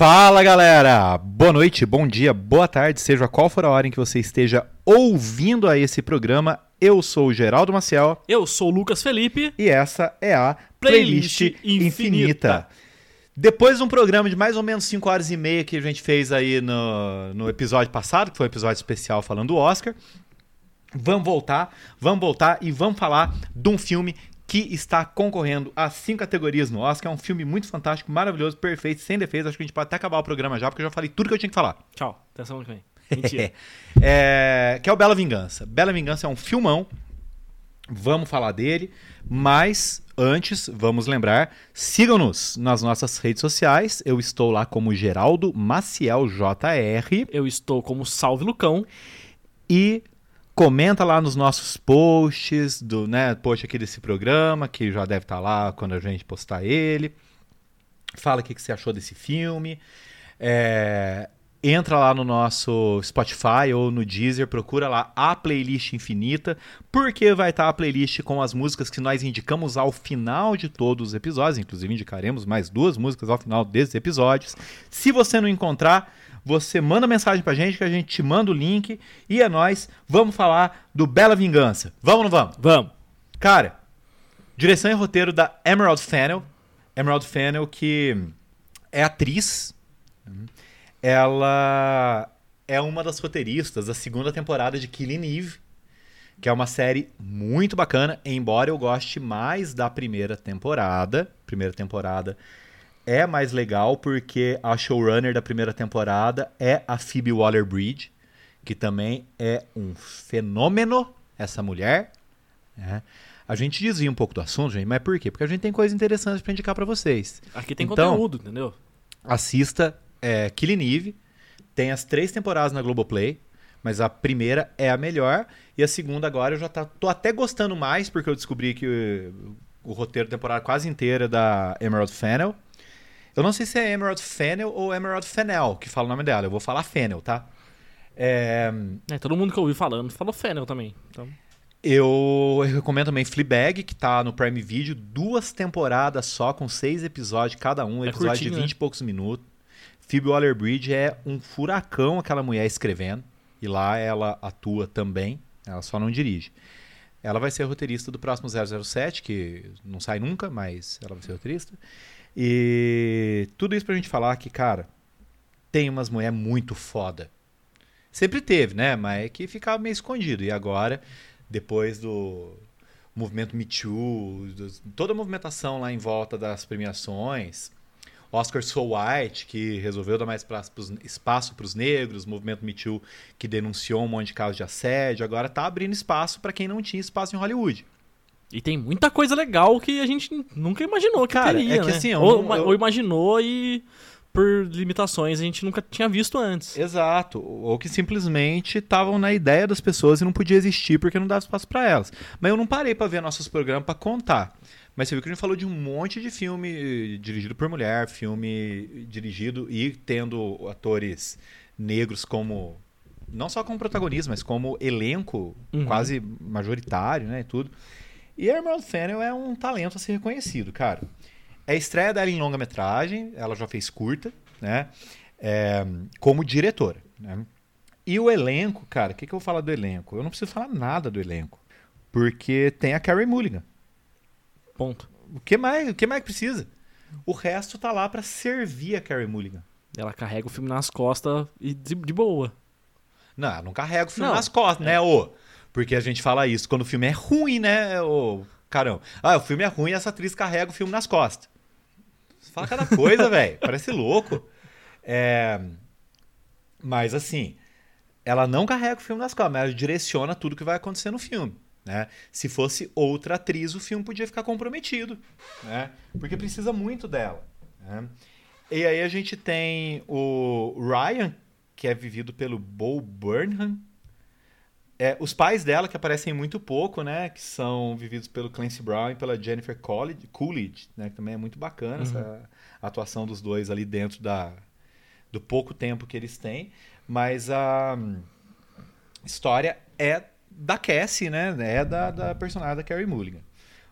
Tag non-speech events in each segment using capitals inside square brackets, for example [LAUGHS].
Fala galera! Boa noite, bom dia, boa tarde, seja qual for a hora em que você esteja ouvindo a esse programa. Eu sou o Geraldo Maciel Eu sou o Lucas Felipe. e essa é a Playlist, Playlist Infinita. Infinita. Depois de um programa de mais ou menos 5 horas e meia que a gente fez aí no, no episódio passado, que foi um episódio especial falando do Oscar, vamos voltar, vamos voltar e vamos falar de um filme que está concorrendo a cinco categorias no Oscar. É um filme muito fantástico, maravilhoso, perfeito, sem defesa. Acho que a gente pode até acabar o programa já, porque eu já falei tudo que eu tinha que falar. Tchau, que vem. [LAUGHS] Mentira. É, que é o Bela Vingança. Bela Vingança é um filmão. Vamos falar dele, mas antes, vamos lembrar, sigam-nos nas nossas redes sociais. Eu estou lá como Geraldo Maciel JR Eu estou como Salve Lucão. e comenta lá nos nossos posts do, né, post aqui desse programa, que já deve estar lá quando a gente postar ele. Fala o que, que você achou desse filme. É, entra lá no nosso Spotify ou no Deezer, procura lá a playlist infinita, porque vai estar a playlist com as músicas que nós indicamos ao final de todos os episódios. Inclusive, indicaremos mais duas músicas ao final desses episódios. Se você não encontrar, você manda mensagem pra gente que a gente te manda o link e é nós. Vamos falar do Bela Vingança. Vamos ou não vamos? Vamos. Cara, direção e roteiro da Emerald Fennel. Emerald Fennel que é atriz. Ela é uma das roteiristas da segunda temporada de Killing Eve, que é uma série muito bacana, embora eu goste mais da primeira temporada. Primeira temporada é mais legal porque a showrunner da primeira temporada é a Phoebe Waller-Bridge, que também é um fenômeno, essa mulher. né? A gente desvia um pouco do assunto, gente, mas por quê? Porque a gente tem coisas interessantes para indicar para vocês. Aqui tem Então- conteúdo, entendeu? Assista é, Killing Eve, tem as três temporadas na Globoplay, mas a primeira é a melhor e a segunda agora eu já tá, tô até gostando mais porque eu descobri que o, o roteiro da temporada quase inteira é da Emerald Fennel. Eu não sei se é Emerald Fennel ou Emerald Fennel que fala o nome dela, eu vou falar Fennel, tá? É, É, todo mundo que eu ouvi falando falou Fennel também. Então, Eu recomendo também Fleabag, que tá no Prime Video, duas temporadas só, com seis episódios cada um, É episódio curtinho, de 20 né? e poucos minutos. Phoebe Waller-Bridge é um furacão aquela mulher escrevendo, e lá ela atua também, ela só não dirige. Ela vai ser roteirista do próximo 007, que não sai nunca, mas ela vai ser roteirista. E tudo isso pra gente falar que, cara, tem umas mulheres muito foda. Sempre teve, né? Mas é que ficava meio escondido. E agora, depois do movimento Me Too, toda a movimentação lá em volta das premiações, Oscar So White, que resolveu dar mais espaço para os negros, movimento Me Too, que denunciou um monte de casos de assédio, agora tá abrindo espaço para quem não tinha espaço em Hollywood. E tem muita coisa legal que a gente nunca imaginou que Cara, teria, é que né? assim, eu ou, não- eu- ou imaginou e por limitações a gente nunca tinha visto antes. Exato. Ou que simplesmente estavam na ideia das pessoas e não podia existir porque não dava espaço para elas. Mas eu não parei para ver nossos programas para contar. Mas você viu que a gente falou de um monte de filme eh, dirigido por mulher, filme dirigido e tendo atores negros como não só como protagonista, mas como elenco Uhum. quase majoritário, né, e tudo. E Emerald Fennel é um talento a ser reconhecido, cara. É a estreia dela em longa-metragem, ela já fez curta, né? É, como diretora, né? E o elenco, cara, o que, que eu vou falar do elenco? Eu não preciso falar nada do elenco. Porque tem a Carrie Mulligan. Ponto. O que mais, o que mais precisa? O resto tá lá pra servir a Carrie Mulligan. Ela carrega o filme nas costas e de, de boa. Não, ela não carrega o filme Não. nas costas, né, ô? Porque a gente fala isso quando o filme é ruim, né, ô? Caramba. Ah, o filme é ruim e essa atriz carrega o filme nas costas. Você fala cada coisa, [LAUGHS] velho. Parece louco. É... Mas assim, ela não carrega o filme nas costas, mas ela direciona tudo que vai acontecer no filme. Né? Se fosse outra atriz, o filme podia ficar comprometido. Né? Porque precisa muito dela. né? E aí a gente tem o Ryan, que é vivido pelo Bo Burnham. É, os pais dela, que aparecem muito pouco, né? Que são vividos pelo Clancy Brown e pela Jennifer Coolidge, Coolidge né? Que também é muito bacana essa atuação dos dois ali dentro da, do pouco tempo que eles têm. Mas a hum, história é da Cassie, né? É da, da personagem da Carrie Mulligan.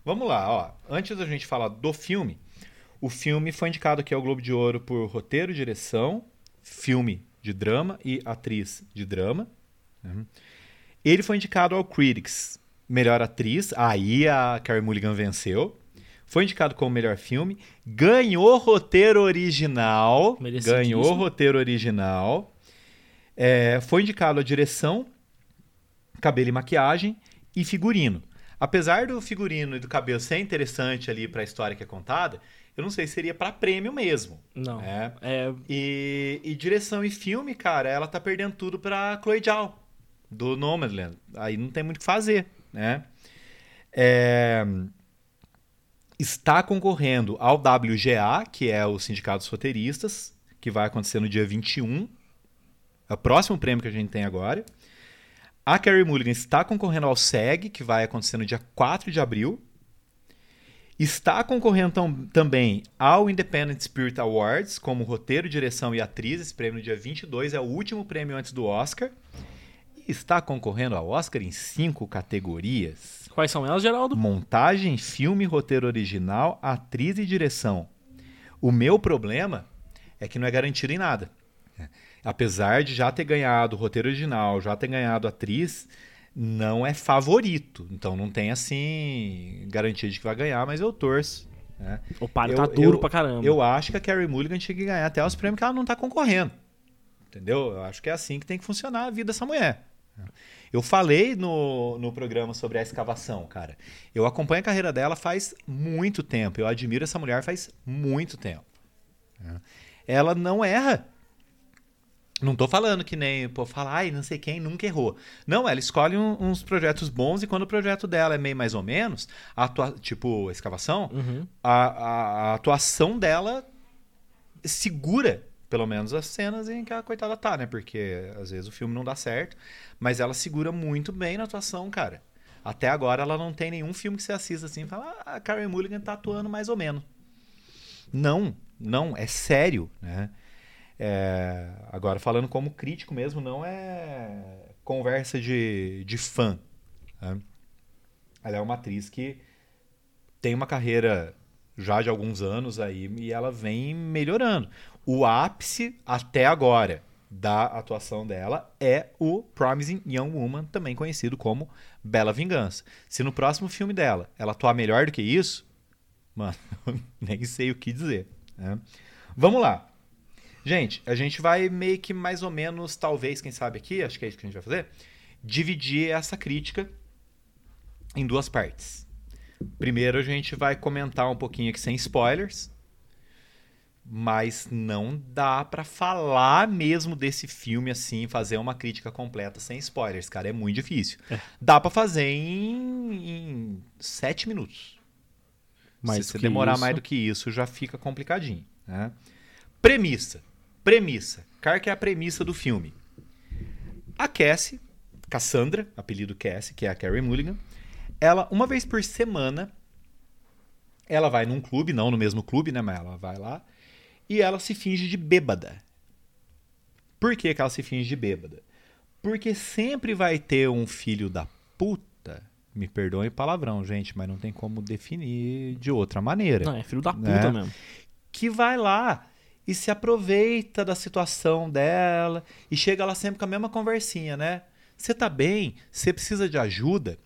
Vamos lá, ó. Antes da gente falar do filme, O filme foi indicado aqui ao Globo de Ouro por roteiro, direção, filme de drama e atriz de drama. Uhum. Ele foi indicado ao Critics, melhor atriz. Aí a Carey Mulligan venceu. Foi indicado como melhor filme. Ganhou roteiro original. Ganhou roteiro original. É, foi indicado a direção, cabelo e maquiagem e figurino. Apesar do figurino e do cabelo ser interessante ali para a história que é contada, eu não sei se seria para prêmio mesmo. Não. É. É, E, e direção e filme, cara, ela tá perdendo tudo pra Chloe Zhao, do Nomadland. Aí não tem muito o que fazer, né? É, está concorrendo ao WGA, que é o Sindicato dos Roteiristas, que vai acontecer no dia 21. É o próximo prêmio que a gente tem agora. A Carey Mulligan está concorrendo ao SEG, que vai acontecer no dia 4 de abril. Está concorrendo tam- também ao Independent Spirit Awards, como roteiro, direção e atriz. Esse prêmio no dia 22 é o último prêmio antes do Oscar. Está concorrendo ao Oscar em cinco categorias: quais são elas, Geraldo? montagem, filme, roteiro original, atriz e direção. O meu problema é que não é garantido em nada. Apesar de já ter ganhado roteiro original, já ter ganhado atriz, não é favorito. Então não tem assim garantia de que vai ganhar, mas eu torço. né? O Eu- tá duro eu- pra caramba. Eu acho que a Carrie Mulligan tinha que ganhar até os prêmios que ela não tá concorrendo. Entendeu? Eu acho que é assim que tem que funcionar a vida dessa mulher. Eu falei no, no programa sobre a escavação, cara. Eu acompanho a carreira dela faz muito tempo. Eu admiro essa mulher faz muito tempo. Ela não erra. Não tô falando que nem, pô, fala, ai, não sei quem nunca errou. Não, ela escolhe um- uns projetos bons e quando o projeto dela é meio mais ou menos, a atua- tipo, a escavação, Uhum. a, a- a atuação dela segura, pelo menos, as cenas em que a coitada tá, né? Porque às vezes o filme não dá certo, mas ela segura muito bem na atuação, cara. Até agora ela não tem nenhum filme que você assista assim e fala, ah, a Karen Mulligan tá atuando mais ou menos. Não, não, é sério, né? É, agora, falando como crítico mesmo, não é conversa de, de fã. né? Ela é uma atriz que tem uma carreira já de alguns anos aí e ela vem melhorando. O ápice até agora da atuação dela é o Promising Young Woman, também conhecido como Bela Vingança. Se no próximo filme dela ela atuar melhor do que isso, mano, [LAUGHS] nem sei o que dizer. né? Vamos lá. Gente, a gente vai meio que mais ou menos, talvez, quem sabe aqui, acho que é isso que a gente vai fazer, dividir essa crítica em duas partes. Primeiro a gente vai comentar um pouquinho aqui sem spoilers, mas não dá pra falar mesmo desse filme assim, fazer uma crítica completa sem spoilers, cara, é muito difícil. Dá pra fazer em, em sete minutos. Mais Se você demorar isso. mais do que isso, já fica complicadinho. Né? Premissa. Premissa. Qual que é a premissa do filme? A Cassie, Cassandra, apelido Cassie, que é a Carrie Mulligan, ela, uma vez por semana, ela vai num clube, não no mesmo clube, né? Mas ela vai lá, e ela se finge de bêbada. Por que, que ela se finge de bêbada? Porque sempre vai ter um filho da puta. Me perdoem o palavrão, gente, mas não tem como definir de outra maneira Não, é filho da puta né? mesmo. que vai lá e se aproveita da situação dela e chega lá sempre com a mesma conversinha, né? Você tá bem? Você precisa de ajuda?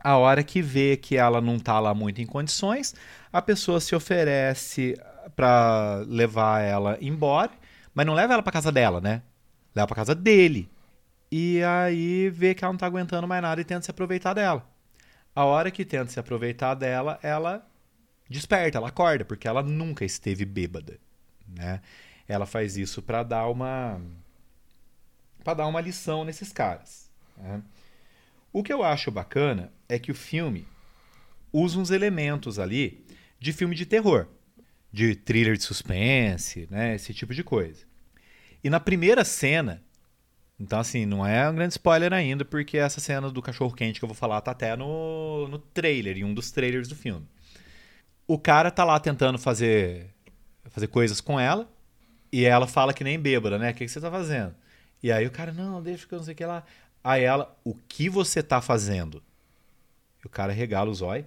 A hora que vê que ela não tá lá muito em condições, a pessoa se oferece pra levar ela embora, mas não leva ela pra casa dela, né? Leva pra casa dele. E aí vê que ela não tá aguentando mais nada e tenta se aproveitar dela. A hora que tenta se aproveitar dela, ela desperta, ela acorda, porque ela nunca esteve bêbada, né? Ela faz isso para dar uma para dar uma lição nesses caras. né? O que eu acho bacana é que o filme usa uns elementos ali de filme de terror, de thriller de suspense, né? Esse tipo de coisa. E na primeira cena, então assim, não é um grande spoiler ainda, porque essa cena do cachorro quente que eu vou falar tá até no, no trailer, em um dos trailers do filme o cara tá lá tentando fazer fazer coisas com ela e ela fala que nem bêbada, né? O que, que você tá fazendo? E aí o cara, não, deixa que eu não sei o que lá. Aí ela, o que você tá fazendo? E o cara regala os olhos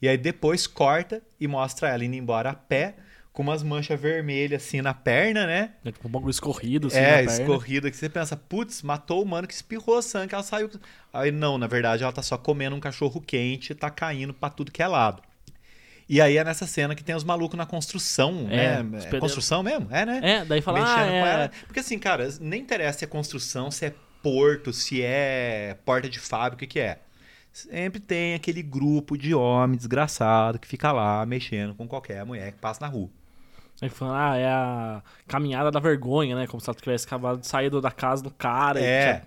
E aí depois corta e mostra ela indo embora a pé, com umas manchas vermelhas assim na perna, né? É tipo um bagulho escorrido, assim, é, escorrida, que você pensa, putz, matou o mano que espirrou sangue, ela saiu. Aí não, na verdade ela tá só comendo um cachorro quente e tá caindo pra tudo que é lado. E aí é nessa cena que tem os malucos na construção, É, né? É pedreiros. construção mesmo? É, né? É, daí fala, Mexendo ah, com é... ela. Porque assim, cara, nem interessa se é construção, se é porto, se é porta de fábrica, o que é. Sempre tem aquele grupo de homem desgraçado que fica lá mexendo com qualquer mulher que passa na rua. Aí fala, ah, é a caminhada da vergonha, né? Como se ela tivesse acabado de sair da casa do cara. e É. tinha-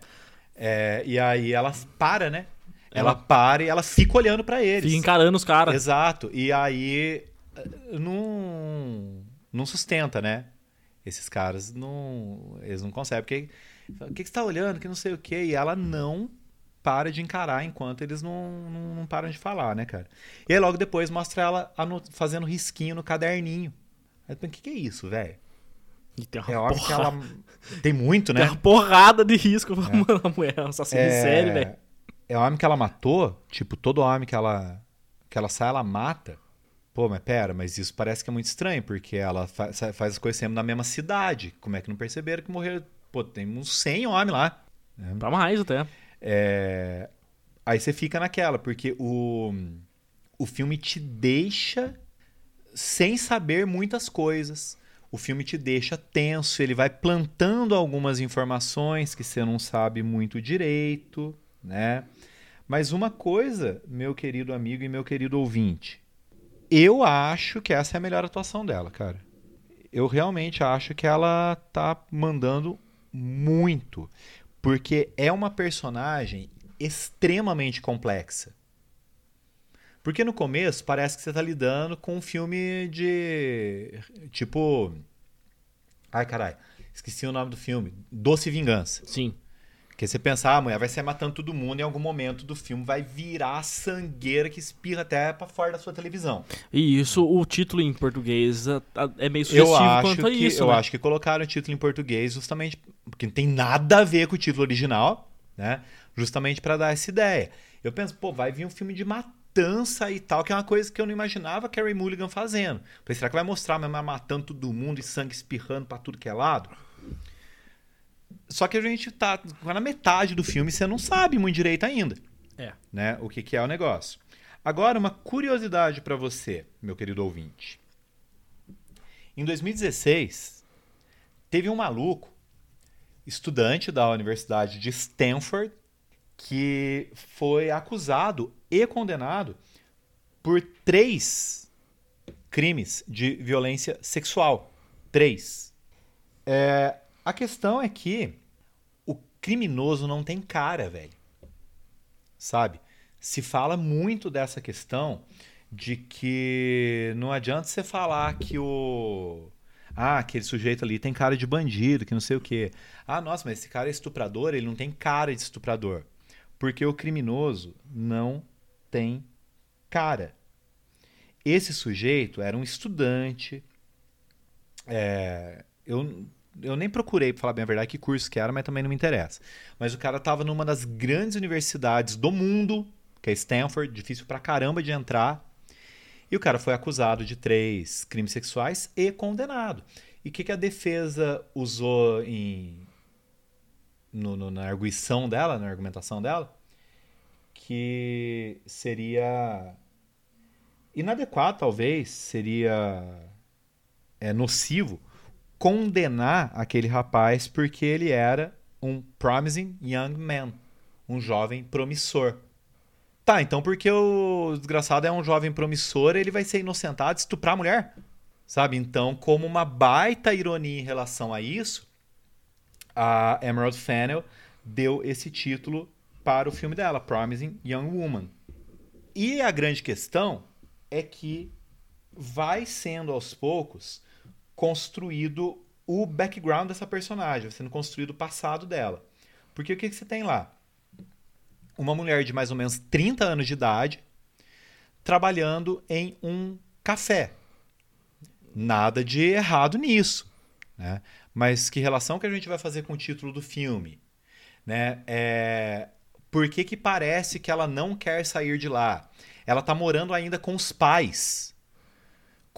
É, e aí ela para, né? Ela, Ela- para e ela fica olhando pra eles. Fica encarando os caras. Exato. E aí eh, não, não sustenta, né? Esses caras não. Eles não conseguem. Porque. O que, que você tá olhando? Que não sei o quê. E ela não para de encarar enquanto eles não, não, não param de falar, né, cara? E aí logo depois mostra ela fazendo risquinho no caderninho. Aí o que, que é isso, velho? Tem uma É óbvio que ela. Tem muito, Tem né? uma porrada de risco pra mano, a mulher, um assassino série, velho. É o homem que ela matou, tipo, todo homem que ela que ela sai, ela mata. Pô, mas pera, mas isso parece que é muito estranho, porque ela fa- faz as coisas sempre na mesma cidade. Como é que não perceberam que morreu? Pô, tem uns 100 homens lá. Pra mais até. É, Aí você fica naquela, porque o, o filme te deixa sem saber muitas coisas. O filme te deixa tenso, ele vai plantando algumas informações que você não sabe muito direito, né? Mas uma coisa, meu querido amigo e meu querido ouvinte, eu acho que essa é a melhor atuação dela, cara. Eu realmente acho que ela tá mandando muito, porque é uma personagem extremamente complexa. Porque no começo parece que você tá lidando com um filme de. Tipo. Ai, caralho. Esqueci o nome do filme. Doce Vingança. Sim. Porque você pensa, ah, a mulher vai sair matando todo mundo em algum momento do filme vai virar a sangueira que espirra até pra fora da sua televisão. E isso, o título em português a- a- é meio Eu sugestivo acho, quanto a que, isso, eu né? acho que colocaram o título em português justamente porque não tem nada a ver com o título original, né? Justamente pra dar essa ideia. Eu penso, pô, vai vir um filme de matança e tal, que é uma coisa que eu não imaginava a Carrie Mulligan fazendo. Falei, será que vai mostrar mesmo matando todo mundo e sangue espirrando pra tudo que é lado? Só que a gente tá na metade do filme e você não sabe muito direito ainda É. né? O que, que é o negócio. Agora, uma curiosidade para você, meu querido ouvinte. Em 2016, teve um maluco, estudante da Universidade de Stanford, que foi acusado e condenado por três crimes de violência sexual. Três. É, a questão é que o criminoso não tem cara, velho sabe? Se fala muito dessa questão de que não adianta você falar que o ah, aquele sujeito ali tem cara de bandido, que não sei o quê. Ah, nossa, mas esse cara é estuprador, ele não tem cara de estuprador. Porque o criminoso não tem cara. Esse sujeito era um estudante. é, eu, eu nem procurei, pra falar bem a verdade, que curso que era, mas também não me interessa. Mas o cara estava numa das grandes universidades do mundo, que é Stanford, difícil pra caramba de entrar. E o cara foi acusado de três crimes sexuais e condenado. E o que, que a defesa usou em, no- no- na arguição dela, na argumentação dela? Que seria inadequado, talvez, seria é, nocivo condenar aquele rapaz porque ele era um promising young man, um jovem promissor. Tá, então porque o desgraçado é um jovem promissor, ele vai ser inocentado estuprar a mulher? Sabe? Então, como uma baita ironia em relação a isso, a Emerald Fennell deu esse título para o filme dela, Promising Young Woman. E a grande questão é que vai sendo aos poucos construído o background dessa personagem, sendo construído o passado dela. Porque o que, que você tem lá? Uma mulher de mais ou menos 30 anos de idade trabalhando em um café. Nada de errado nisso. Né? Mas que relação que a gente vai fazer com o título do filme? Né? É... Por que, que parece que ela não quer sair de lá? ela tá morando ainda com os pais.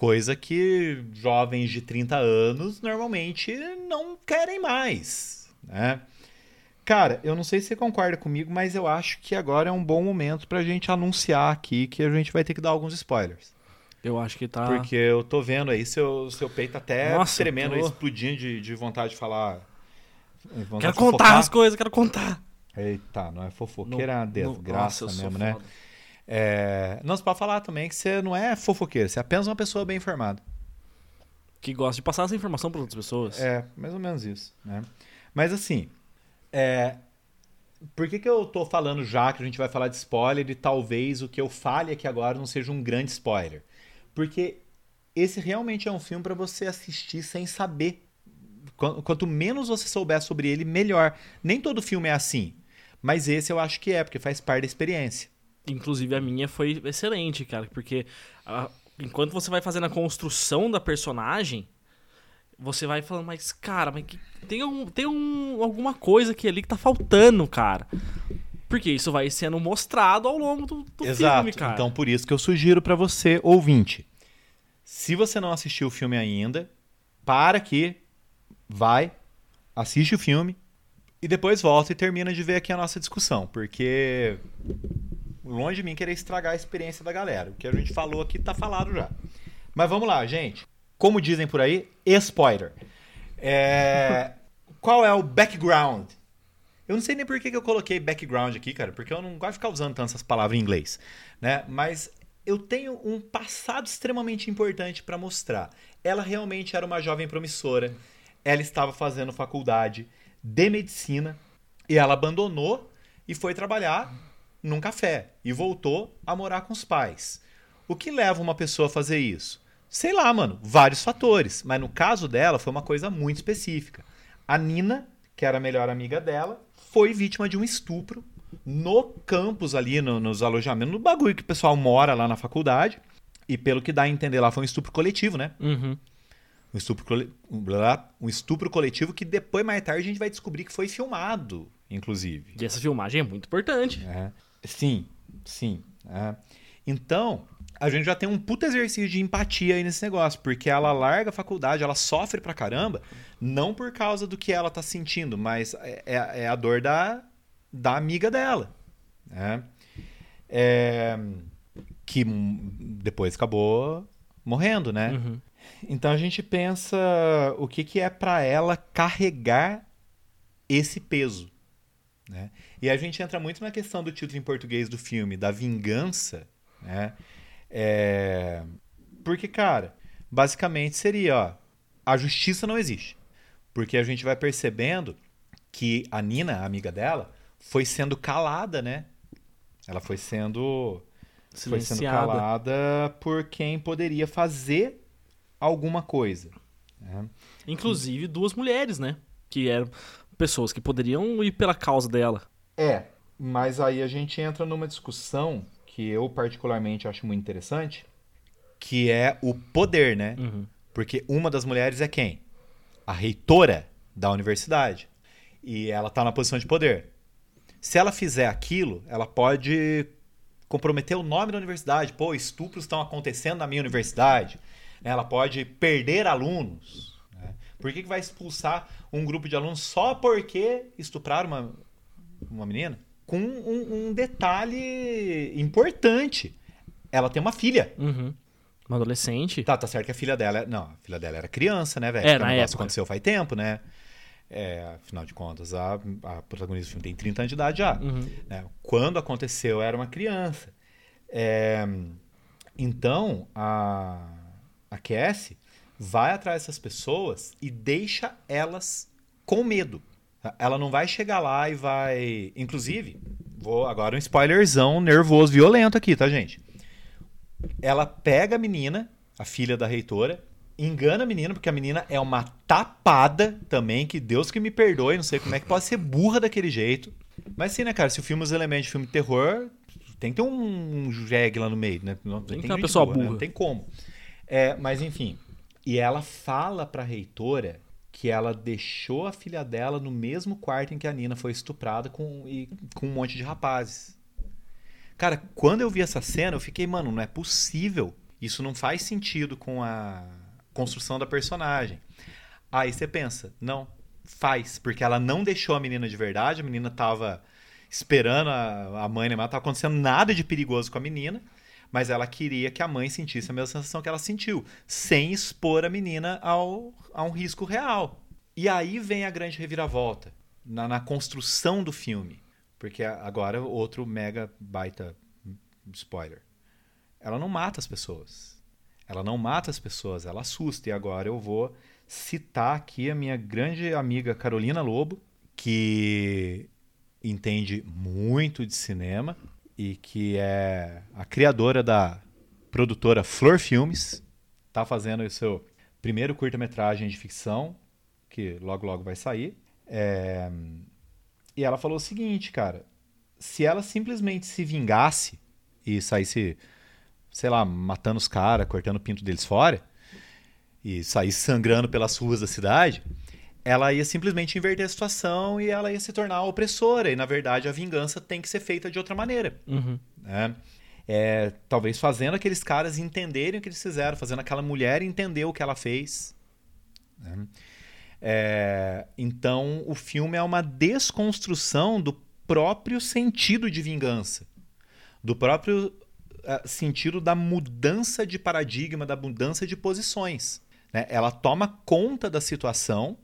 Coisa que jovens de 30 anos normalmente não querem mais, né? Cara, eu não sei se você concorda comigo, mas eu acho que agora é um bom momento pra gente anunciar aqui que a gente vai ter que dar alguns spoilers. Eu acho que tá. Porque eu tô vendo aí seu, seu peito até Nossa, tremendo, tô- explodindo de, de vontade de falar. vontade Quero de contar as coisas, quero contar. Eita, não é fofoqueira, é uma No- desgraça Nossa, mesmo, né? foda. É... Não, você pode falar também que você não é fofoqueiro, você é apenas uma pessoa bem informada. Que gosta de passar essa informação para outras pessoas. É, mais ou menos isso, né? Mas assim, é... por que, que eu tô falando já que a gente vai falar de spoiler e talvez o que eu fale aqui agora não seja um grande spoiler? Porque esse realmente é um filme pra você assistir sem saber. Qu- Quanto menos você souber sobre ele, melhor. Nem todo filme é assim. Mas esse eu acho que é, porque faz parte da experiência. Inclusive a minha foi excelente, cara, porque ah, enquanto você vai fazendo a construção da personagem, você vai falando, mas cara, mas que- tem, um, tem um, alguma coisa aqui ali que tá faltando, cara. Porque isso vai sendo mostrado ao longo do, do Exato. filme, cara. Então, por isso que eu sugiro pra você, ouvinte, se você não assistiu o filme ainda, para aqui, vai, assiste o filme e depois volta e termina de ver aqui a nossa discussão, porque longe de mim querer estragar a experiência da galera. O que a gente falou aqui tá falado já. Mas vamos lá, gente. Como dizem por aí, spoiler. É, [LAUGHS] Qual é o background? Eu não sei nem por que eu coloquei background aqui, cara, porque eu não gosto de ficar usando tanto essas palavras em inglês, né? Mas eu tenho um passado extremamente importante para mostrar. Ela realmente era uma jovem promissora. Ela estava fazendo faculdade de medicina e ela abandonou e foi trabalhar num café e voltou a morar com os pais. O que leva uma pessoa a fazer isso? Sei lá, mano, vários fatores, mas no caso dela foi uma coisa muito específica. A Nina, que era a melhor amiga dela, foi vítima de um estupro no campus ali, no- nos alojamentos, no bagulho que o pessoal mora lá na faculdade. E pelo que dá a entender lá, foi um estupro coletivo, né? Uhum. Um estupro, um estupro coletivo que depois, mais tarde, a gente vai descobrir que foi filmado, inclusive. E essa filmagem é muito importante. É. Sim, sim. é. Então, a gente já tem um puta exercício de empatia aí nesse negócio, porque ela larga a faculdade, ela sofre pra caramba, não por causa do que ela tá sentindo, mas é, é- é a dor da, da amiga dela. né? É, que depois acabou morrendo, né? Uhum. Então a gente pensa o que, que é para ela carregar esse peso. Né? E a gente entra muito na questão do título em português do filme, da vingança. Né? É, Porque, cara, basicamente seria: ó, a justiça não existe. Porque a gente vai percebendo que a Nina, a amiga dela, foi sendo calada, né? Ela foi sendo foi sendo Silenciada. calada por quem poderia fazer alguma coisa. né? Inclusive duas mulheres, né? Que eram pessoas que poderiam ir pela causa dela. É, mas aí a gente entra numa discussão que eu particularmente acho muito interessante, que é o poder, né? Uhum. Porque uma das mulheres é quem? A reitora da universidade. E ela tá na posição de poder. Se ela fizer aquilo, ela pode comprometer o nome da universidade. Pô, estupros estão acontecendo na minha universidade. né? Ela pode perder alunos. né? Por que, que vai expulsar um grupo de alunos só porque estupraram uma, uma menina? Com um, um detalhe importante. Ela tem uma filha. Uhum. Uma adolescente. Tá, tá certo que a filha dela. Não, a filha dela era criança, né, velho? É, na época. aconteceu faz tempo, né? É, afinal de contas, a, a protagonista do filme tem 30 anos de idade já. Uhum. né? Quando aconteceu, era uma criança. É, então, a, a Cassie vai atrás dessas pessoas e deixa elas com medo. Ela não vai chegar lá e vai. Inclusive, vou agora um spoilerzão nervoso, violento aqui, tá, gente? Ela pega a menina, a filha da reitora, engana a menina, porque a menina é uma tapada também, que Deus que me perdoe, não sei como é que pode ser burra daquele jeito. Mas sim, né, cara, se o filme usa elementos de filme de terror, tem que ter um, jegue lá no meio, né? Não, Tem que ter uma pessoa né? burra. Não tem como. É, mas enfim. E ela fala pra reitora que ela deixou a filha dela no mesmo quarto em que a Nina foi estuprada com, e, com um monte de rapazes. Cara, quando eu vi essa cena, eu fiquei, mano, não é possível. Isso não faz sentido com a construção da personagem. Aí você pensa, não, faz, porque ela não deixou a menina de verdade, a menina tava esperando a, a mãe, né? Não tava acontecendo nada de perigoso com a menina, mas ela queria que a mãe sentisse a mesma sensação que ela sentiu, sem expor a menina ao, a um risco real. E aí vem a grande reviravolta, na, na construção do filme. Porque agora outro mega baita spoiler. Ela não mata as pessoas. Ela não mata as pessoas, ela assusta. E agora eu vou citar aqui a minha grande amiga Carolina Lobo, que entende muito de cinema e que é a criadora da produtora Flor Filmes. Está fazendo o seu primeiro curta-metragem de ficção, que logo logo vai sair. É... E ela falou o seguinte, cara: se ela simplesmente se vingasse e saísse, sei lá, matando os caras, cortando o pinto deles fora, e sair sangrando pelas ruas da cidade, ela ia simplesmente inverter a situação e ela ia se tornar opressora. E, na verdade, a vingança tem que ser feita de outra maneira. Uhum. Né? É, talvez fazendo aqueles caras entenderem o que eles fizeram, fazendo aquela mulher entender o que ela fez. Né? É, então, o filme é uma desconstrução do próprio sentido de vingança, do próprio uh, sentido da mudança de paradigma, da mudança de posições. Né? Ela toma conta da situação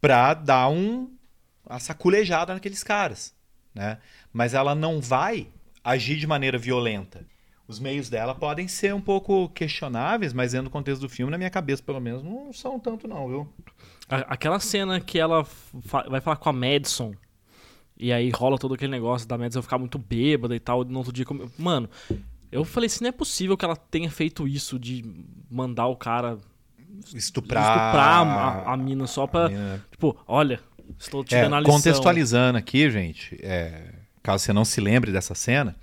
para dar um a saculejada naqueles caras, né? Mas ela não vai agir de maneira violenta. Os meios dela podem ser um pouco questionáveis, mas dentro do contexto do filme, na minha cabeça, pelo menos, não são tanto não, viu? Aquela cena que ela vai falar com a Madison e aí rola todo aquele negócio da Madison ficar muito bêbada e tal, no outro dia... Mano, eu falei assim, não é possível que ela tenha feito isso de mandar o cara estuprar, estuprar a, a mina só pra. Mina. Tipo, olha, estou te é, dando a lição. Contextualizando aqui, gente, é, caso você não se lembre dessa cena,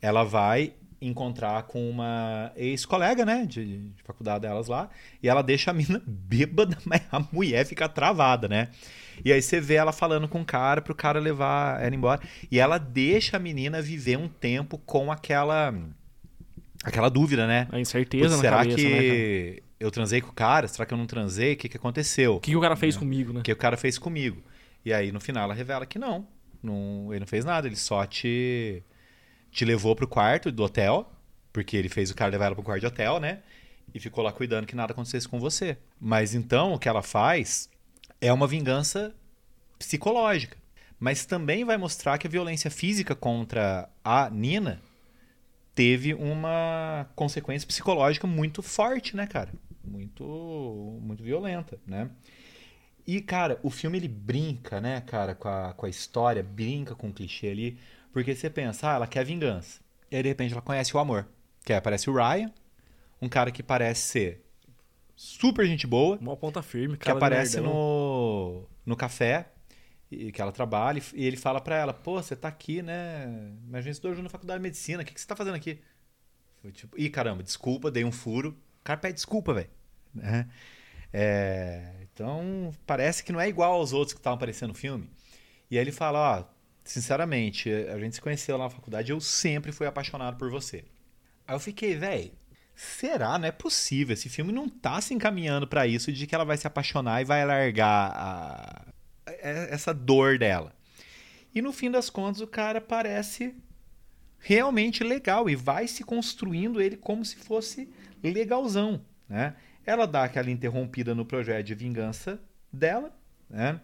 ela vai encontrar com uma ex-colega, né, de, de, faculdade delas lá, e ela deixa a mina [LAUGHS] bêbada, mas a mulher fica travada, né? E aí você vê ela falando com o cara pro cara levar ela embora, e ela deixa a menina viver um tempo com aquela aquela dúvida, né? A incerteza Será cabeça, que né, eu transei com o cara? Será que eu não transei? O que, que aconteceu? O que, que o cara fez é. comigo, né? O que o cara fez comigo. E aí, no final, ela revela que não. não ele não fez nada. Ele só te, te levou pro quarto do hotel. Porque ele fez o cara levar ela pro quarto de hotel, né? E ficou lá cuidando que nada acontecesse com você. Mas então, o que ela faz é uma vingança psicológica. Mas também vai mostrar que a violência física contra a Nina teve uma consequência psicológica muito forte, né, cara? Muito muito violenta, né? E, cara, o filme ele brinca, né, cara, com a, com a história, brinca com o clichê ali, porque você pensa, ah, ela quer vingança. E aí, de repente, ela conhece o amor. Que aí aparece o Ryan, um cara que parece ser super gente boa. Uma ponta firme, cara. Que aparece no, no café, e que ela trabalha, e ele fala para ela, pô, você tá aqui, né? Mas a gente estudou na faculdade de medicina, o que, que você tá fazendo aqui? Foi tipo, ih, caramba, desculpa, dei um furo. O cara pede desculpa, velho. Né? É, então, parece que não é igual aos outros que estavam aparecendo no filme. E aí ele fala, ó, sinceramente, a gente se conheceu lá na faculdade, eu sempre fui apaixonado por você. Aí eu fiquei, velho, será? Não é possível. Esse filme não tá se encaminhando para isso de que ela vai se apaixonar e vai largar a, a, essa dor dela. E no fim das contas, o cara parece realmente legal e vai se construindo ele como se fosse legalzão, né? Ela dá aquela interrompida no projeto de vingança dela, né?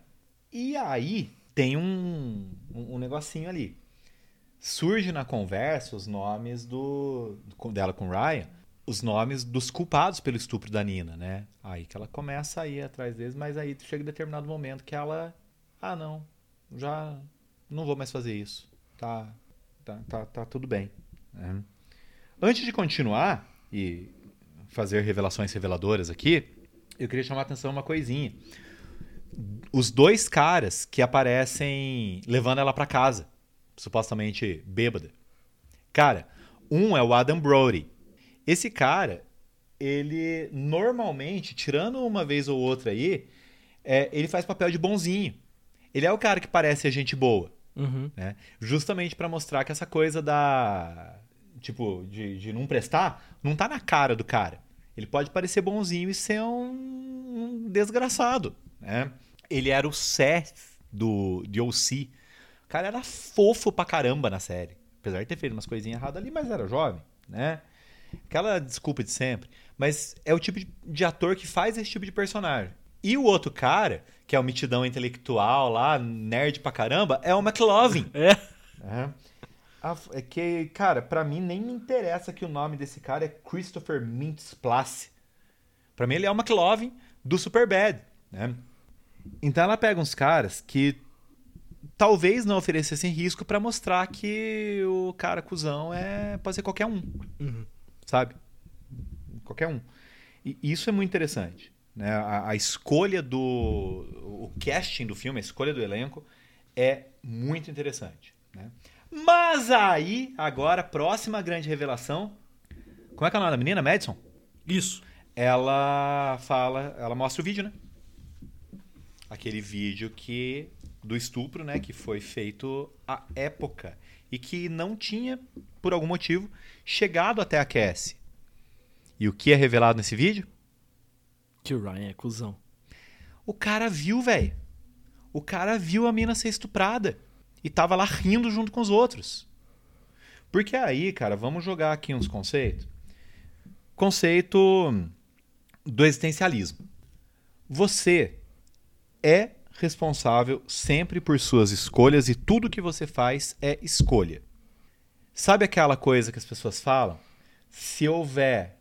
E aí tem um, um, um negocinho ali. Surge na conversa os nomes do, dela com Ryan, os nomes dos culpados pelo estupro da Nina, né? Aí que ela começa a ir atrás deles, mas aí chega um determinado momento que ela, ah não, já não vou mais fazer isso, tá, tá, tá, tá tudo bem. Né? Antes de continuar e fazer revelações reveladoras aqui, eu queria chamar a atenção uma coisinha. Os dois caras que aparecem levando ela para casa, supostamente bêbada. Cara, um é o Adam Brody. Esse cara, ele normalmente, tirando uma vez ou outra aí, é, ele faz papel de bonzinho. Ele é o cara que parece a gente boa. Uhum. né? Justamente pra mostrar que essa coisa da. Tipo, de, de não prestar, não tá na cara do cara. Ele pode parecer bonzinho e ser um, um desgraçado, né? Ele era o Seth do de OC. O cara era fofo pra caramba na série. Apesar de ter feito umas coisinhas erradas ali, mas era jovem, né? Aquela desculpa de sempre. Mas é o tipo de, de ator que faz esse tipo de personagem. E o outro cara, que é o mitidão intelectual lá, nerd pra caramba, é o McLovin. É. É. Ah, É que, cara, pra mim nem me interessa que o nome desse cara é Christopher Mintz-Plasse. Pra mim ele é o McLovin do Superbad, né? Então ela pega uns caras que talvez não oferecessem risco pra mostrar que o cara cuzão é pode ser qualquer um, Uhum. sabe? Qualquer um. E isso é muito interessante. Né? A, a escolha do. O casting do filme, a escolha do elenco é muito interessante. Né? Mas aí, agora, próxima grande revelação. Como é que é o nome da menina? Madison? Isso. Ela fala. Ela mostra o vídeo, né? Aquele vídeo que. Do estupro, né? Que foi feito à época. E que não tinha, por algum motivo, chegado até a Cassie. E o que é revelado nesse vídeo? Que o Ryan é cuzão. O cara viu, velho. O cara viu a mina ser estuprada. E tava lá rindo junto com os outros. Porque aí, cara, vamos jogar aqui uns conceitos. Conceito do existencialismo. Você é responsável sempre por suas escolhas e tudo que você faz é escolha. Sabe aquela coisa que as pessoas falam? Se houver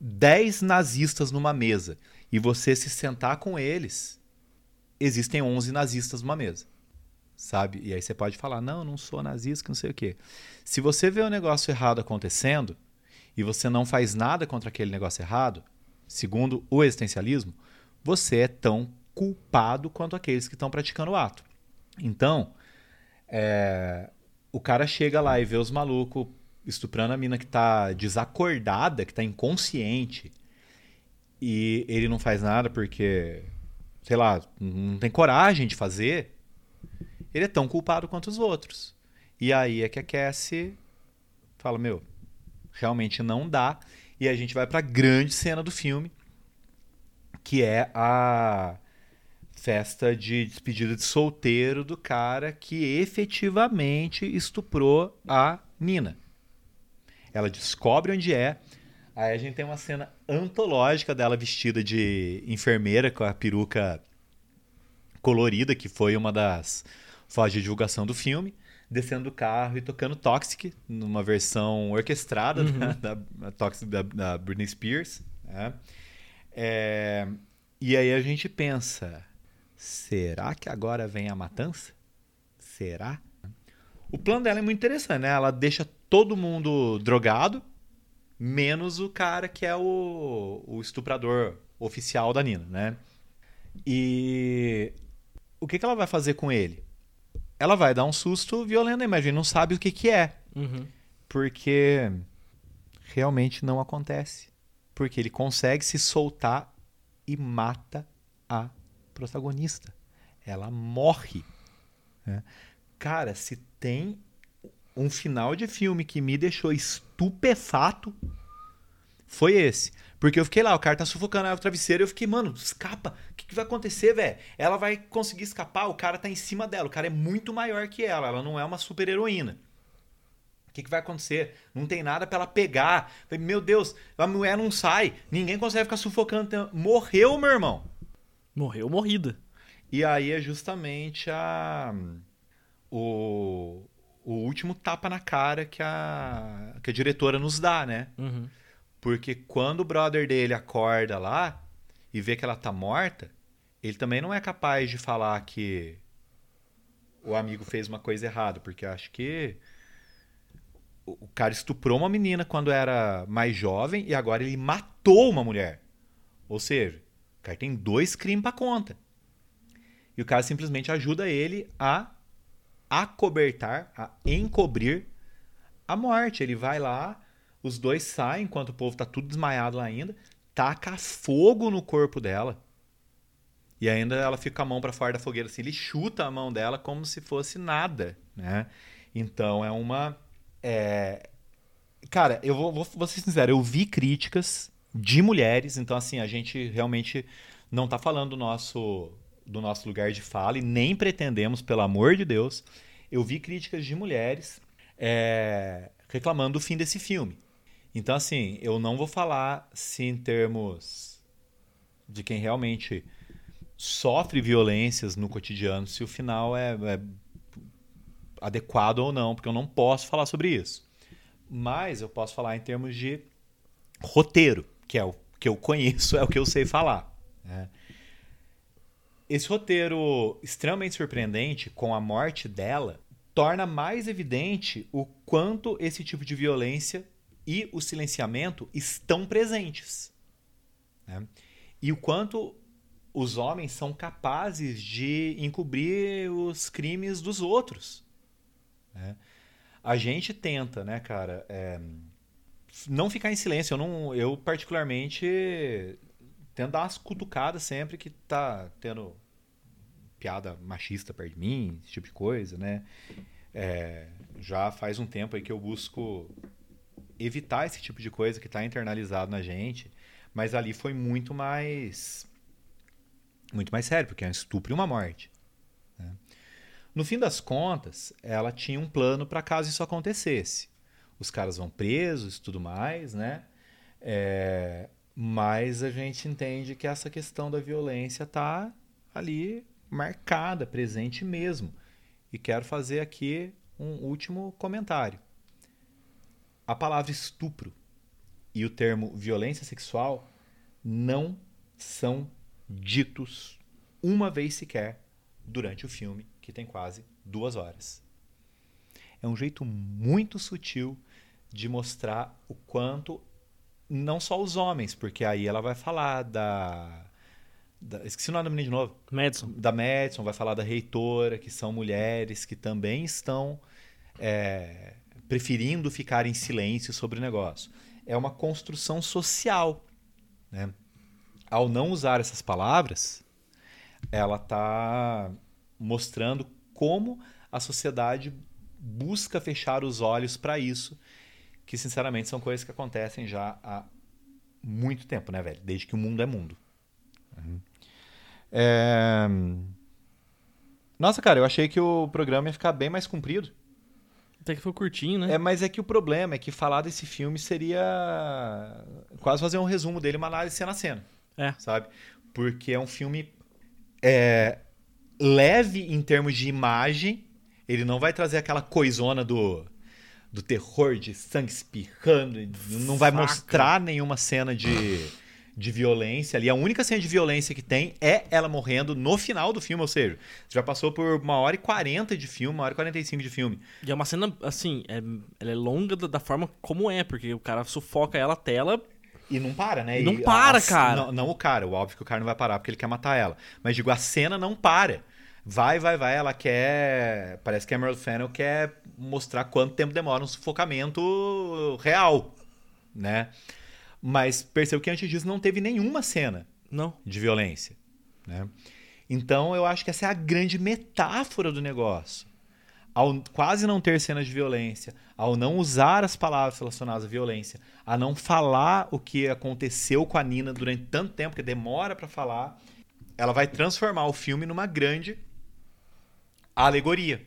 10 nazistas numa mesa e você se sentar com eles, existem 11 nazistas numa mesa. Sabe? E aí você pode falar: não, não sou nazista, não sei o quê. Se você vê um negócio errado acontecendo e você não faz nada contra aquele negócio errado, segundo o existencialismo, você é tão culpado quanto aqueles que estão praticando o ato. Então, é, o cara chega lá e vê os malucos estuprando a mina que tá desacordada, que tá inconsciente, e ele não faz nada porque, sei lá, não tem coragem de fazer, ele é tão culpado quanto os outros. E aí é que a Cassie fala, meu, realmente não dá. E a gente vai pra grande cena do filme, que é a festa de despedida de solteiro do cara que efetivamente estuprou a Nina. Ela descobre onde é. Aí a gente tem uma cena antológica dela vestida de enfermeira com a peruca colorida, que foi uma das fotos de divulgação do filme, descendo do carro e tocando Toxic, numa versão orquestrada Uhum. da, da, da Toxic da, da Britney Spears. né? É, e aí a gente pensa, será que agora vem a matança? Será? O plano dela é muito interessante, né? Ela deixa todo mundo drogado, menos o cara que é o, o estuprador oficial da Nina, né? E o que, que ela vai fazer com ele? Ela vai dar um susto violento, mas a gente não sabe o que, que é. Uhum. Porque realmente não acontece. Porque ele consegue se soltar e mata a protagonista. Ela morre. né? Cara, se tem um final de filme que me deixou estupefato, foi esse. Porque eu fiquei lá, o cara tá sufocando o travesseiro e eu fiquei, mano, escapa. O que, que vai acontecer, velho? Ela vai conseguir escapar, o cara tá em cima dela. O cara é muito maior que ela, ela não é uma super heroína. O que, que vai acontecer? Não tem nada pra ela pegar. Falei, Meu Deus, a mulher não sai. Ninguém consegue ficar sufocando. Morreu, meu irmão. Morreu morrida. E aí é justamente a o, o último tapa na cara que a, que a diretora nos dá, né? Uhum. Porque quando o brother dele acorda lá e vê que ela tá morta, ele também não é capaz de falar que o amigo fez uma coisa errada, porque acho que o cara estuprou uma menina quando era mais jovem e agora ele matou uma mulher. Ou seja, o cara tem dois crimes pra conta. E o cara simplesmente ajuda ele a acobertar, a encobrir a morte. Ele vai lá, os dois saem enquanto o povo tá tudo desmaiado lá ainda, taca fogo no corpo dela. E ainda ela fica com a mão para fora da fogueira, assim, ele chuta a mão dela como se fosse nada, né? Então é uma. É... Cara, eu vou, vou, vou ser sincero, eu vi críticas de mulheres, então assim, a gente realmente não tá falando do nosso, do nosso lugar de fala e nem pretendemos, pelo amor de Deus. Eu vi críticas de mulheres é, reclamando do fim desse filme. Então, assim, eu não vou falar se em termos de quem realmente sofre violências no cotidiano, se o final é, é adequado ou não, porque eu não posso falar sobre isso. Mas eu posso falar em termos de roteiro, que é o que eu conheço, [LAUGHS] é o que eu sei falar. Né? Esse roteiro extremamente surpreendente, com a morte dela, torna mais evidente o quanto esse tipo de violência e o silenciamento estão presentes. Né? E o quanto os homens são capazes de encobrir os crimes dos outros. Né? A gente tenta, né, cara, é, não ficar em silêncio. Eu, não, eu particularmente, tento dar umas cutucadas sempre que tá tendo piada machista perto de mim, esse tipo de coisa, né? É, já faz um tempo aí que eu busco evitar esse tipo de coisa que está internalizado na gente, mas ali foi muito mais muito mais sério, porque é um estupro e uma morte. Né? No fim das contas, ela tinha um plano para caso isso acontecesse. Os caras vão presos e tudo mais, né? É, mas a gente entende que essa questão da violência está ali marcada, presente mesmo. E quero fazer aqui um último comentário. A palavra estupro e o termo violência sexual não são ditos uma vez sequer durante o filme, que tem quase duas horas. É um jeito muito sutil de mostrar o quanto não só os homens, porque aí ela vai falar da, da esqueci o nome da menina de novo. Madison. Da Madison, vai falar da reitora, que são mulheres que também estão é, preferindo ficar em silêncio sobre o negócio. É uma construção social. Né? Ao não usar essas palavras, ela está mostrando como a sociedade busca fechar os olhos para isso, que sinceramente são coisas que acontecem já há muito tempo, né, velho? Desde que o mundo é mundo. Uhum. É... Nossa, cara, eu achei que o programa ia ficar bem mais comprido. Até que foi curtinho, né? É, mas é que o problema é que falar desse filme seria quase fazer um resumo dele, uma análise cena a cena. É. Sabe? Porque é um filme é, leve em termos de imagem. Ele não vai trazer aquela coisona do, do terror de sangue espirrando. Não vai mostrar nenhuma cena de de violência ali. A única cena de violência que tem é ela morrendo no final do filme, ou seja, já passou por uma hora e quarenta de filme, uma hora e quarenta e cinco de filme. E é uma cena, assim, é, ela é longa da, da, forma como é, porque o cara sufoca ela, a tela... E não para, né? E não para, a, cara. Não, não, o cara, o óbvio que o cara não vai parar porque ele quer matar ela. Mas digo, a cena não para. Vai, vai, vai, ela quer... Parece que a Emerald Fennel quer mostrar quanto tempo demora um sufocamento real, né? Mas percebo que antes disso não teve nenhuma cena não. de violência. Né? Então eu acho que essa é a grande metáfora do negócio. Ao quase não ter cenas de violência, ao não usar as palavras relacionadas à violência, a não falar o que aconteceu com a Nina durante tanto tempo, que demora para falar, ela vai transformar o filme numa grande alegoria.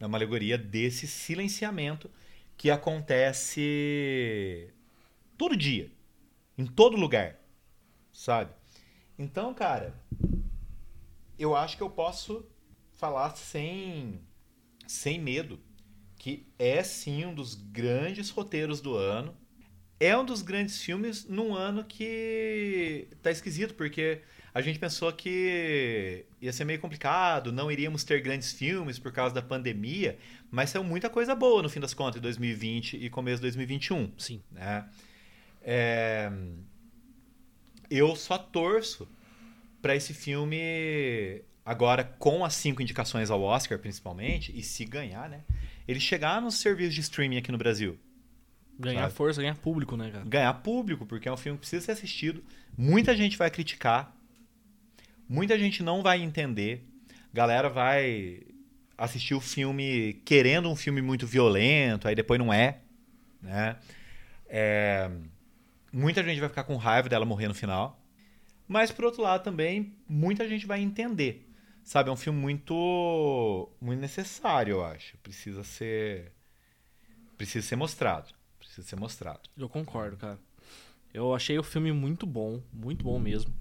É uma alegoria desse silenciamento que acontece Todo dia. Em todo lugar. Sabe? Então, cara, eu acho que eu posso falar sem, sem medo que é sim um dos grandes roteiros do ano. É um dos grandes filmes num ano que tá esquisito, porque a gente pensou que ia ser meio complicado, não iríamos ter grandes filmes por causa da pandemia, mas saiu muita coisa boa no fim das contas em 2020 e começo de 2021. Sim. Né? É... Eu só torço para esse filme agora com as cinco indicações ao Oscar, principalmente, e se ganhar, né? Ele chegar nos serviços de streaming aqui no Brasil. Ganhar sabe? força, ganhar público, né, cara? Ganhar público, porque é um filme que precisa ser assistido. Muita gente vai criticar. muita gente não vai entender. Galera vai assistir o filme querendo um filme muito violento, aí depois não é, né? É, muita gente vai ficar com raiva dela morrer no final. Mas por outro lado também, muita gente vai entender. Sabe, é um filme muito muito necessário, eu acho. Precisa ser precisa ser mostrado, precisa ser mostrado. Eu concordo, cara. Eu achei o filme muito bom, muito bom mesmo.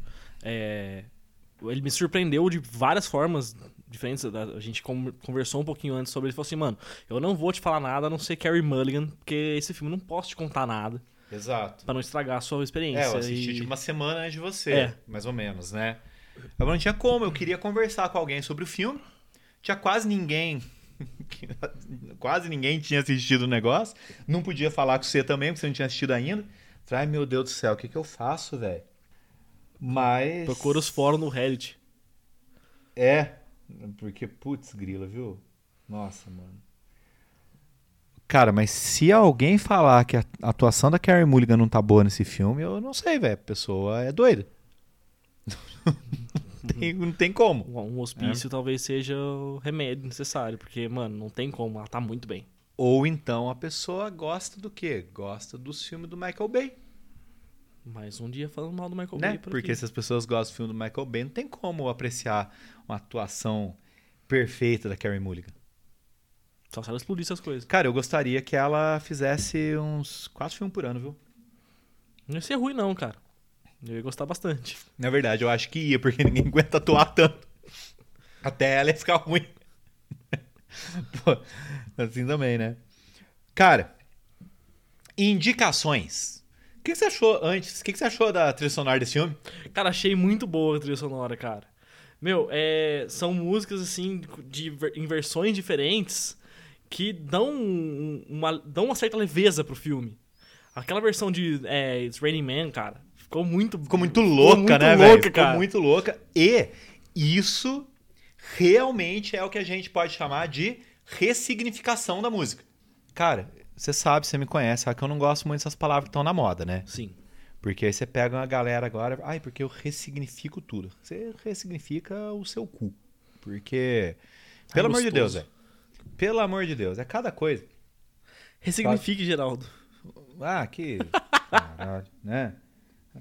É, ele me surpreendeu de várias formas diferentes. A gente conversou um pouquinho antes sobre ele. Ele falou assim, mano, eu não vou te falar nada a não ser Carrie Mulligan, porque esse filme não posso te contar nada. Exato. Pra não estragar a sua experiência. É, eu assisti e... tipo uma semana antes de você, É. mais ou menos, né? Eu não tinha como, eu queria conversar com alguém sobre o filme. Tinha quase ninguém. [LAUGHS] quase ninguém tinha assistido o negócio. Não podia falar com você também, porque você não tinha assistido ainda. Ai, meu Deus do céu, o que, que eu faço, velho? Mas. Procura os fóruns no Reddit. É, porque, putz, grila, viu? Nossa, mano. Cara, mas se alguém falar que a atuação da Carrie Mulligan não tá boa nesse filme, eu não sei, velho. A pessoa é doida. [LAUGHS] não, tem, não tem como. Um hospício talvez seja o remédio necessário, porque, mano, não tem como. Ela tá muito bem. Ou então a pessoa gosta do quê? Gosta dos filmes do Michael Bay, Mais um dia falando mal do Michael né? Bay por Porque aqui. se as pessoas gostam do filme do Michael Bay, não tem como apreciar uma atuação perfeita da Carrie Mulligan. Só se ela explodisse as coisas. Cara, eu gostaria que ela fizesse uns quatro filmes por ano, viu? Não ia ser ruim, não, cara. Eu ia gostar bastante. Na verdade, eu acho que ia, porque [LAUGHS] ninguém aguenta atuar tanto. Até ela ia ficar ruim. [LAUGHS] Pô, assim também, né? Cara, indicações. O que você achou antes? O que você achou da trilha sonora desse filme? Cara, achei muito boa a trilha sonora, cara. Meu, é, são músicas, assim, de, em versões diferentes que dão um- uma, dão uma certa leveza pro filme. Aquela versão de é, It's Raining Man, cara, ficou muito... Ficou muito louca, muito né, louca, velho? Ficou muito louca. E isso realmente é o que a gente pode chamar de ressignificação da música. Cara, você sabe, você me conhece, sabe que eu não gosto muito dessas palavras que estão na moda, né? Sim. Porque aí você pega uma galera agora, ai, porque eu ressignifico tudo. Você ressignifica o seu cu. Porque, pelo amor de Deus, velho. Pelo amor de Deus, é cada coisa. Ressignifique, Geraldo. Ah, que. Caralho, [LAUGHS] né?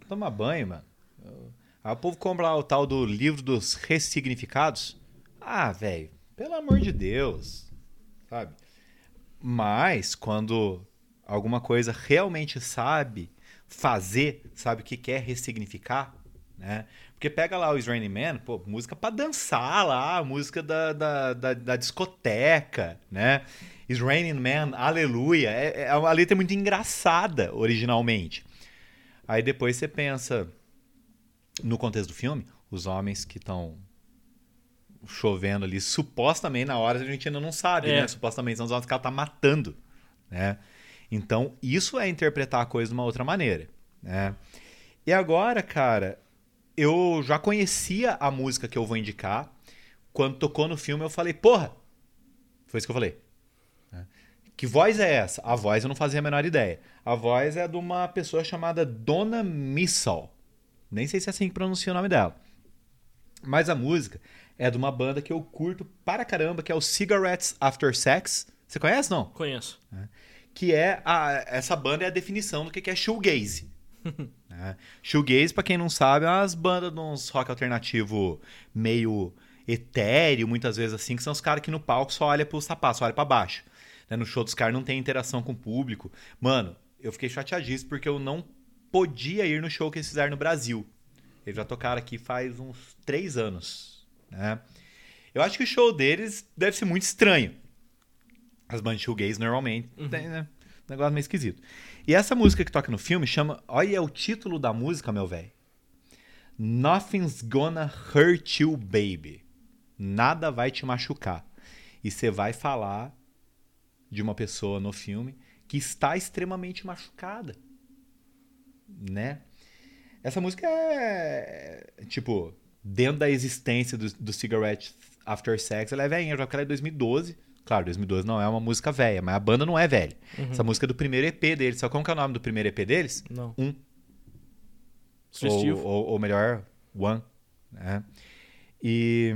Toma banho, mano. Aí o povo compra lá o tal do livro dos ressignificados. Ah, velho, pelo amor de Deus. Sabe? Mas quando alguma coisa realmente sabe fazer, sabe o que quer ressignificar, né? Porque pega lá o Raining Man, pô, música pra dançar lá, música da, da, da, da discoteca, né? Is Raining Man, aleluia. É, é uma letra muito engraçada originalmente. Aí depois você pensa no contexto do filme, os homens que estão chovendo ali, supostamente na hora a gente ainda não sabe, É. né? Supostamente são os homens que ela tá matando, né? Então, isso é interpretar a coisa de uma outra maneira, né? E agora, cara, eu já conhecia a música que eu vou indicar. Quando tocou no filme, eu falei, porra! Foi isso que eu falei. né? Que voz é essa? A voz eu não fazia a menor ideia. A voz é de uma pessoa chamada Dona Missal. Nem sei se é assim que pronuncia o nome dela. Mas a música é de uma banda que eu curto para caramba, que é o Cigarettes After Sex. Você conhece, não? Conheço. que é a, essa banda é a definição do que que é shoegaze. [LAUGHS] né? Shoegaze, pra quem não sabe, é umas bandas de uns rock alternativo meio etéreo, muitas vezes assim, que são os caras que no palco só olham pros sapatos, só olham pra baixo. Né? No show dos caras não tem interação com o público. Mano, eu fiquei chateadíssimo porque eu não podia ir no show que eles fizeram no Brasil. Eles já tocaram aqui faz uns três anos. Né? Eu acho que o show deles deve ser muito estranho. As bandas shoegaze normalmente tem, né? Um negócio meio esquisito. E essa música que toca no filme chama. Olha o título da música, meu velho. Nothing's gonna hurt you, baby. Nada vai te machucar. E você vai falar de uma pessoa no filme que está extremamente machucada. Né? Essa música é. Tipo, dentro da existência do, do Cigarette After Sex, ela é velhinha, já que ela é 2012. Claro, 2012 não é uma música velha, mas a banda não é velha. Essa música é do primeiro EP deles. Sabe como que é o nome do primeiro EP deles? Não. Um. Sugestivo. Ou, ou, ou melhor, One. Né? E.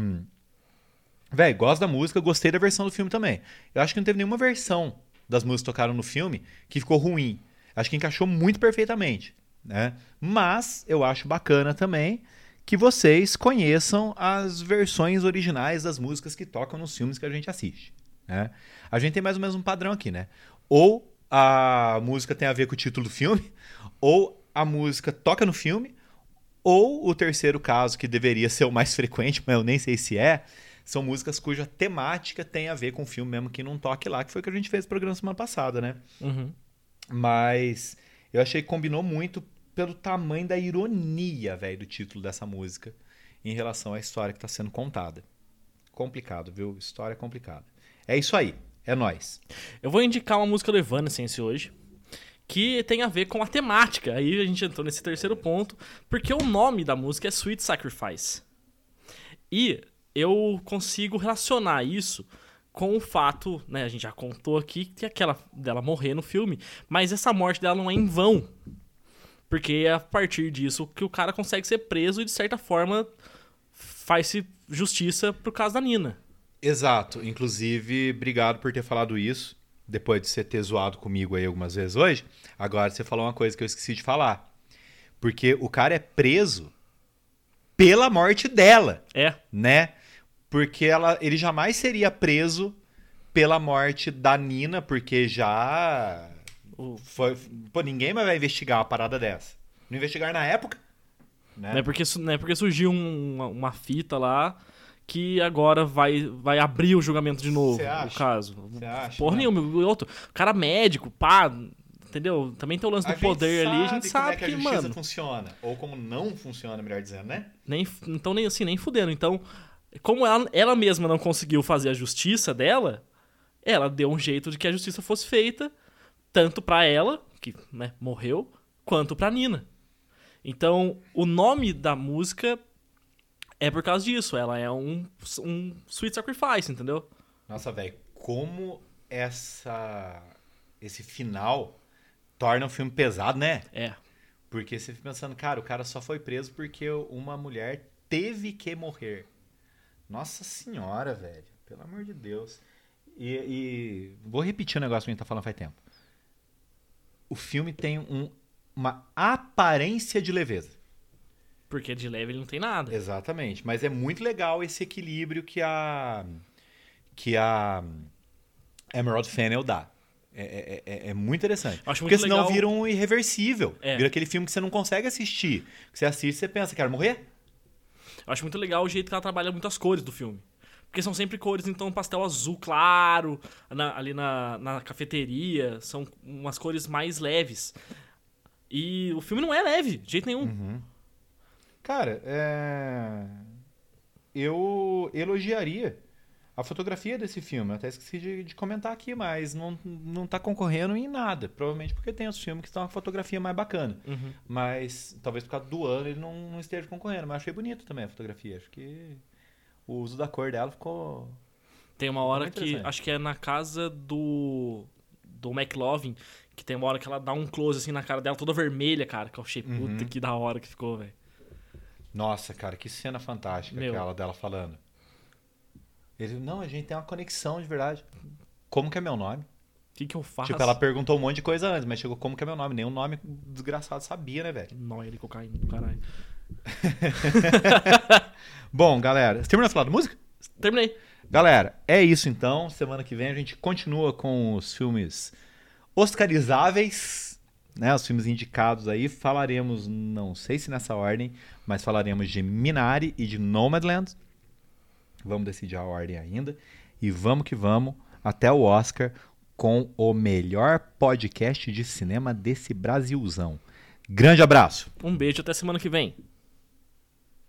Véi, gosto da música, gostei da versão do filme também. Eu acho que não teve nenhuma versão das músicas que tocaram no filme que ficou ruim. Acho que encaixou muito perfeitamente. Né? Mas eu acho bacana também que vocês conheçam as versões originais das músicas que tocam nos filmes que a gente assiste. Né? A gente tem mais ou menos um padrão aqui, né? Ou a música tem a ver com o título do filme, [LAUGHS] ou a música toca no filme, ou o terceiro caso, que deveria ser o mais [LAUGHS] frequente, mas eu nem sei se é, são músicas cuja temática tem a ver com o filme mesmo que não toque lá, que foi o que a gente fez no programa semana passada, né? Uhum. Mas eu achei que combinou muito pelo tamanho da ironia, velho, do título dessa música em relação à história que está sendo contada. Complicado, viu? História complicada. É isso aí. É nós. Eu vou indicar uma música do Evanescence hoje, que tem a ver com a temática. Aí a gente entrou nesse terceiro ponto, porque o nome da música é Sweet Sacrifice. E eu consigo relacionar isso com o fato, né, a gente já contou aqui que aquela dela morrer no filme, mas essa morte dela não é em vão. Porque é a partir disso que o cara consegue ser preso e de certa forma faz-se justiça pro caso da Nina. Exato. Inclusive, obrigado por ter falado isso. Depois de você ter zoado comigo aí algumas vezes hoje, agora você falou uma coisa que eu esqueci de falar. Porque o cara é preso pela morte dela, É. né? Porque ela, ele jamais seria preso pela morte da Nina, porque já foi, pô, ninguém mais vai investigar uma parada dessa. Não investigar na época, né? Não é porque, não é porque surgiu um- uma, uma fita lá que agora vai, vai abrir o julgamento de novo, Cê o acha? caso. Você acha? Porra né? nenhuma. O outro, o cara médico, pá, entendeu? Também tem o lance A do poder ali, a gente como sabe é que a que, justiça mano, funciona. Ou como não funciona, melhor dizendo, né? nem, então nem assim, nem fudendo. Então, como ela, ela mesma não conseguiu fazer a justiça dela, ela deu um jeito de que a justiça fosse feita, tanto pra ela, que né, morreu, quanto pra Nina. Então, o nome da música é por causa disso. Ela é um, um sweet sacrifice, entendeu? Nossa, velho, como essa esse final torna o filme pesado, né? É. Porque você fica pensando, cara, o cara só foi preso porque uma mulher teve que morrer. Nossa senhora, velho. Pelo amor de Deus. E, e vou repetir um negócio que a gente tá falando faz tempo. O filme tem um- uma aparência de leveza. Porque de leve ele não tem nada. Exatamente. Mas é muito legal esse equilíbrio que a que a Emerald Fennel dá. É, é- é- é muito interessante. Acho Porque muito senão legal- vira um irreversível. É. Vira aquele filme que você não consegue assistir. Que você assiste e você pensa, quero morrer? Eu acho muito legal o jeito que ela trabalha muitas cores do filme. Porque são sempre cores, então, pastel azul claro, na- ali na, na cafeteria, são umas cores mais leves. E o filme não é leve, de jeito nenhum. Uhum. Cara, é... eu elogiaria a fotografia desse filme. Eu até esqueci de, de comentar aqui, mas não, não tá concorrendo em nada. Provavelmente porque tem os filmes que estão uma fotografia mais bacana. Uhum. Mas talvez por causa do ano ele não, não esteja concorrendo. Mas achei bonito também a fotografia. Acho que o uso da cor dela ficou. Tem uma hora que, acho que é na casa do do McLovin, que tem uma hora que ela dá um close assim na cara dela, toda vermelha, cara, que eu achei, Uhum. puta que da hora que ficou, velho. Nossa, cara, que cena fantástica Meu. aquela dela falando. Ele, não, a gente tem uma conexão de verdade. Como que é meu nome? O que que eu faço? Tipo, ela perguntou um monte de coisa antes, mas chegou como que é meu nome. O nome desgraçado sabia, né, velho? Nóia de cocaína do caralho. [LAUGHS] Bom, galera, você terminou de falar de música? Terminei. Galera, é isso então. Semana que vem a gente continua com os filmes oscarizáveis, né? Os filmes indicados aí. Falaremos, não sei se nessa ordem, mas falaremos de Minari e de Nomadland. Vamos decidir a ordem ainda. E vamos que vamos até o Oscar com o melhor podcast de cinema desse Brasilzão. Grande abraço! Um beijo até semana que vem.